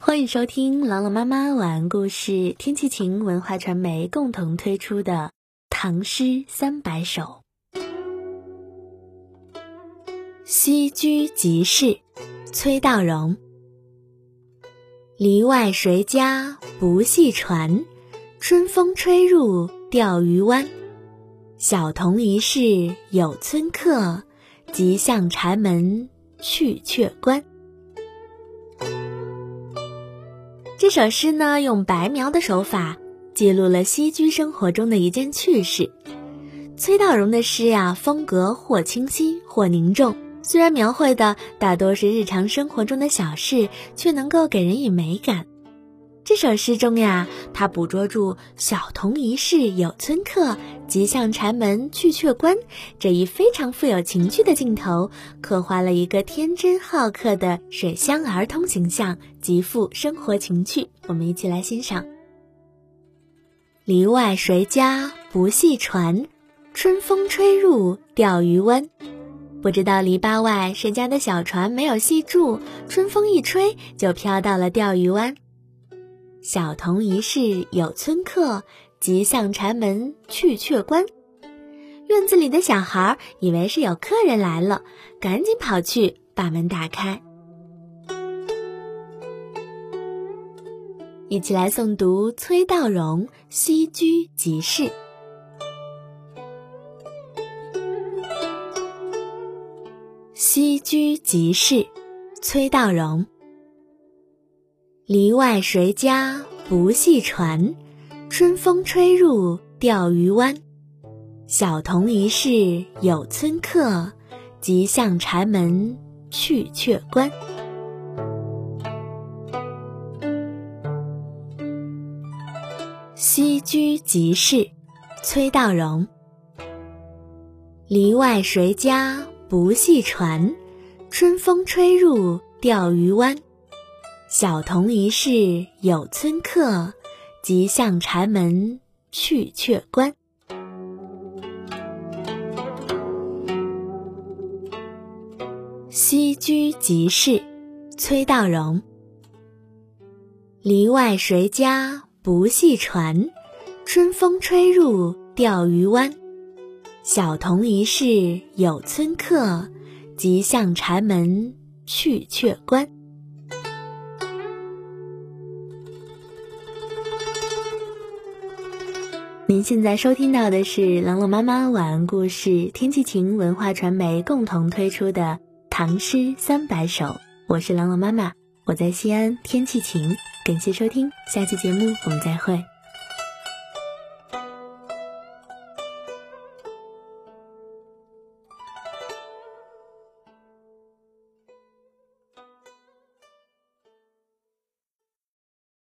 欢迎收听朗朗妈妈晚安故事，天气晴文化传媒共同推出的《唐诗三百首》。西居即市，崔道融。篱外谁家不系船？春风吹入钓鱼湾。小童一世有村客，即向柴门去却关。这首诗呢，用白描的手法记录了西居生活中的一件趣事。崔道融的诗呀，风格或清新或凝重，虽然描绘的大多是日常生活中的小事，却能够给人以美感。这首诗中呀，他捕捉住“小童一世有村客，即向柴门去却关”这一非常富有情趣的镜头，刻画了一个天真好客的水乡儿童形象，极富生活情趣。我们一起来欣赏：“篱外谁家不系船？春风吹入钓鱼湾。”不知道篱笆外谁家的小船没有系住，春风一吹就飘到了钓鱼湾。小童一世有村客，即向柴门去却关。院子里的小孩以为是有客人来了，赶紧跑去把门打开。一起来诵读崔道融《西居即市》。《西居即市》，崔道融。篱外谁家不系船？春风吹入钓鱼湾。小童一世有村客，即向柴门去却关。西居即市，崔道融。篱外谁家不系船？春风吹入钓鱼湾。小童一世有村客，即向柴门去却关。西居即市，崔道融。篱外谁家不系船？春风吹入钓鱼湾。小童一世有村客，即向柴门去却关。您现在收听到的是朗朗妈妈晚安故事，天气晴文化传媒共同推出的《唐诗三百首》，我是朗朗妈妈，我在西安，天气晴，感谢收听，下期节目我们再会。